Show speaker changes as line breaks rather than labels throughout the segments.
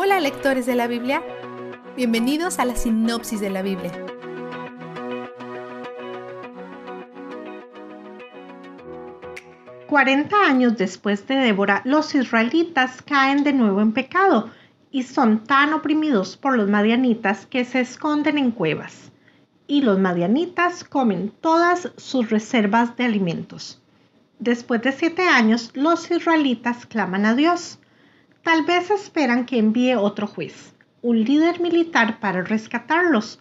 Hola lectores de la Biblia, bienvenidos a la sinopsis de la Biblia.
Cuarenta años después de Débora, los israelitas caen de nuevo en pecado y son tan oprimidos por los madianitas que se esconden en cuevas. Y los madianitas comen todas sus reservas de alimentos. Después de siete años, los israelitas claman a Dios. Tal vez esperan que envíe otro juez, un líder militar para rescatarlos.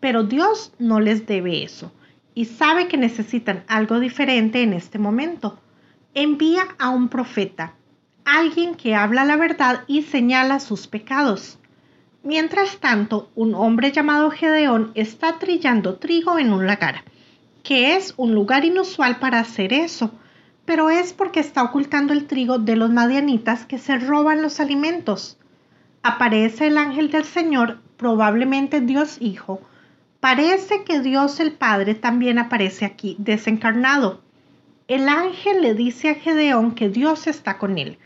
Pero Dios no les debe eso y sabe que necesitan algo diferente en este momento. Envía a un profeta, alguien que habla la verdad y señala sus pecados. Mientras tanto, un hombre llamado Gedeón está trillando trigo en un lagar, que es un lugar inusual para hacer eso pero es porque está ocultando el trigo de los madianitas que se roban los alimentos. Aparece el ángel del Señor, probablemente Dios Hijo. Parece que Dios el Padre también aparece aquí, desencarnado. El ángel le dice a Gedeón que Dios está con él.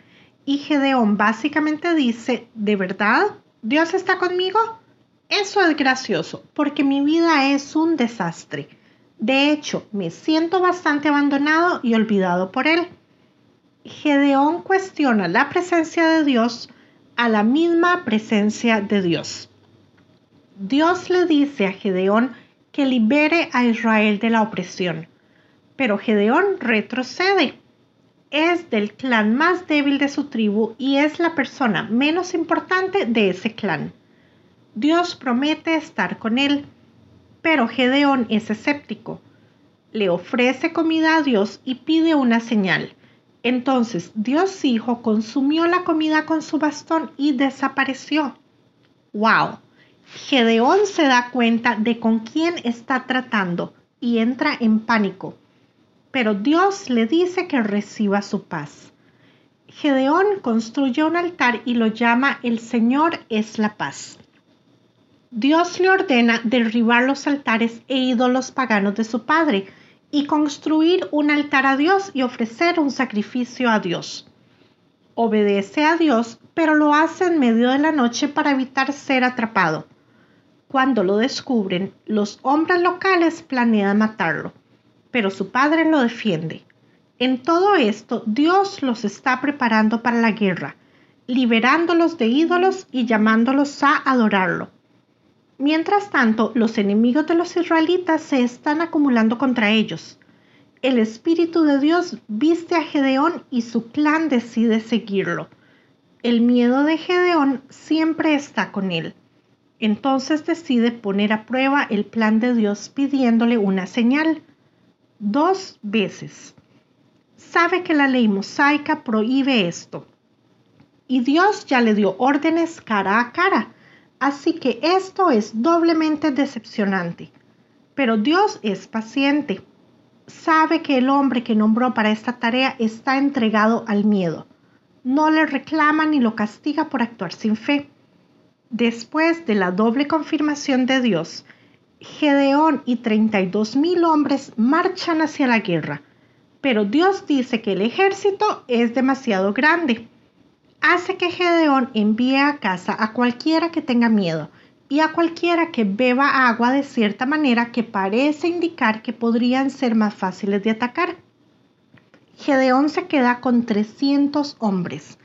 Y Gedeón básicamente dice, ¿de verdad? ¿Dios está conmigo? Eso es gracioso, porque mi vida es un desastre. De hecho, me siento bastante abandonado y olvidado por él. Gedeón cuestiona la presencia de Dios a la misma presencia de Dios. Dios le dice a Gedeón que libere a Israel de la opresión, pero Gedeón retrocede. Es del clan más débil de su tribu y es la persona menos importante de ese clan. Dios promete estar con él pero Gedeón es escéptico. Le ofrece comida a Dios y pide una señal. Entonces Dios Hijo consumió la comida con su bastón y desapareció. ¡Wow! Gedeón se da cuenta de con quién está tratando y entra en pánico. Pero Dios le dice que reciba su paz. Gedeón construye un altar y lo llama El Señor es la paz. Dios le ordena derribar los altares e ídolos paganos de su padre y construir un altar a Dios y ofrecer un sacrificio a Dios. Obedece a Dios, pero lo hace en medio de la noche para evitar ser atrapado. Cuando lo descubren, los hombres locales planean matarlo, pero su padre lo defiende. En todo esto, Dios los está preparando para la guerra, liberándolos de ídolos y llamándolos a adorarlo. Mientras tanto, los enemigos de los israelitas se están acumulando contra ellos. El Espíritu de Dios viste a Gedeón y su clan decide seguirlo. El miedo de Gedeón siempre está con él. Entonces decide poner a prueba el plan de Dios pidiéndole una señal. Dos veces. Sabe que la ley mosaica prohíbe esto. Y Dios ya le dio órdenes cara a cara Así que esto es doblemente decepcionante. Pero Dios es paciente. Sabe que el hombre que nombró para esta tarea está entregado al miedo. No le reclama ni lo castiga por actuar sin fe. Después de la doble confirmación de Dios, Gedeón y 32 mil hombres marchan hacia la guerra, pero Dios dice que el ejército es demasiado grande hace que Gedeón envíe a casa a cualquiera que tenga miedo y a cualquiera que beba agua de cierta manera que parece indicar que podrían ser más fáciles de atacar. Gedeón se queda con 300 hombres,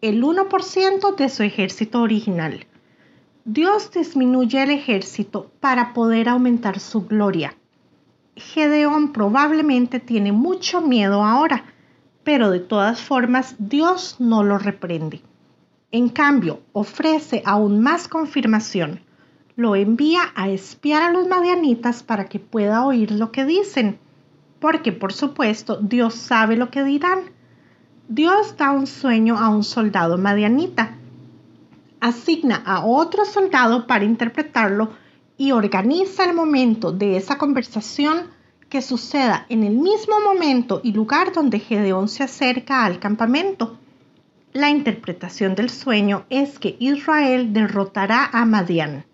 el 1% de su ejército original. Dios disminuye el ejército para poder aumentar su gloria. Gedeón probablemente tiene mucho miedo ahora, pero de todas formas Dios no lo reprende. En cambio, ofrece aún más confirmación. Lo envía a espiar a los madianitas para que pueda oír lo que dicen, porque por supuesto Dios sabe lo que dirán. Dios da un sueño a un soldado madianita, asigna a otro soldado para interpretarlo y organiza el momento de esa conversación que suceda en el mismo momento y lugar donde Gedeón se acerca al campamento. La interpretación del sueño es que Israel derrotará a Madián.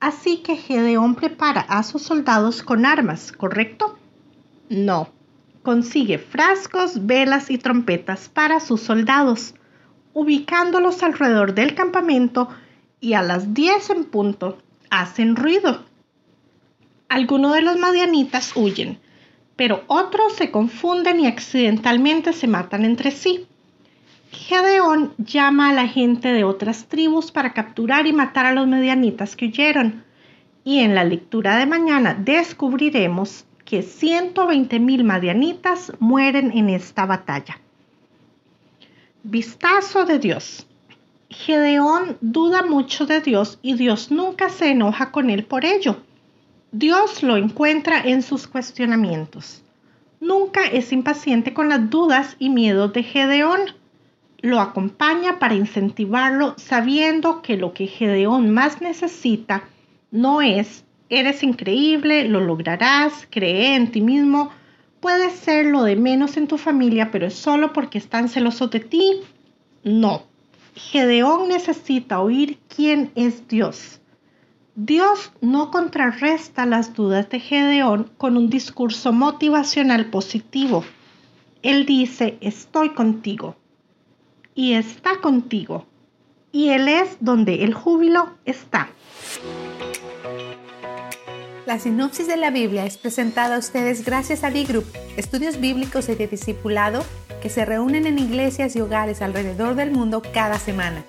Así que Gedeón prepara a sus soldados con armas, ¿correcto? No. Consigue frascos, velas y trompetas para sus soldados. ubicándolos alrededor del campamento y a las 10 en punto hacen ruido. Algunos de los madianitas huyen, pero otros se confunden y accidentalmente se matan entre sí. Gedeón llama a la gente de otras tribus para capturar y matar a los medianitas que huyeron. Y en la lectura de mañana descubriremos que 120 mil madianitas mueren en esta batalla. Vistazo de Dios. Gedeón duda mucho de Dios y Dios nunca se enoja con él por ello. Dios lo encuentra en sus cuestionamientos. Nunca es impaciente con las dudas y miedos de Gedeón. Lo acompaña para incentivarlo sabiendo que lo que Gedeón más necesita no es eres increíble, lo lograrás, cree en ti mismo, puede ser lo de menos en tu familia, pero es solo porque están celosos de ti. No. Gedeón necesita oír quién es Dios. Dios no contrarresta las dudas de Gedeón con un discurso motivacional positivo. Él dice, estoy contigo. Y está contigo. Y Él es donde el júbilo está.
La sinopsis de la Biblia es presentada a ustedes gracias a B-Group, estudios bíblicos y de discipulado que se reúnen en iglesias y hogares alrededor del mundo cada semana.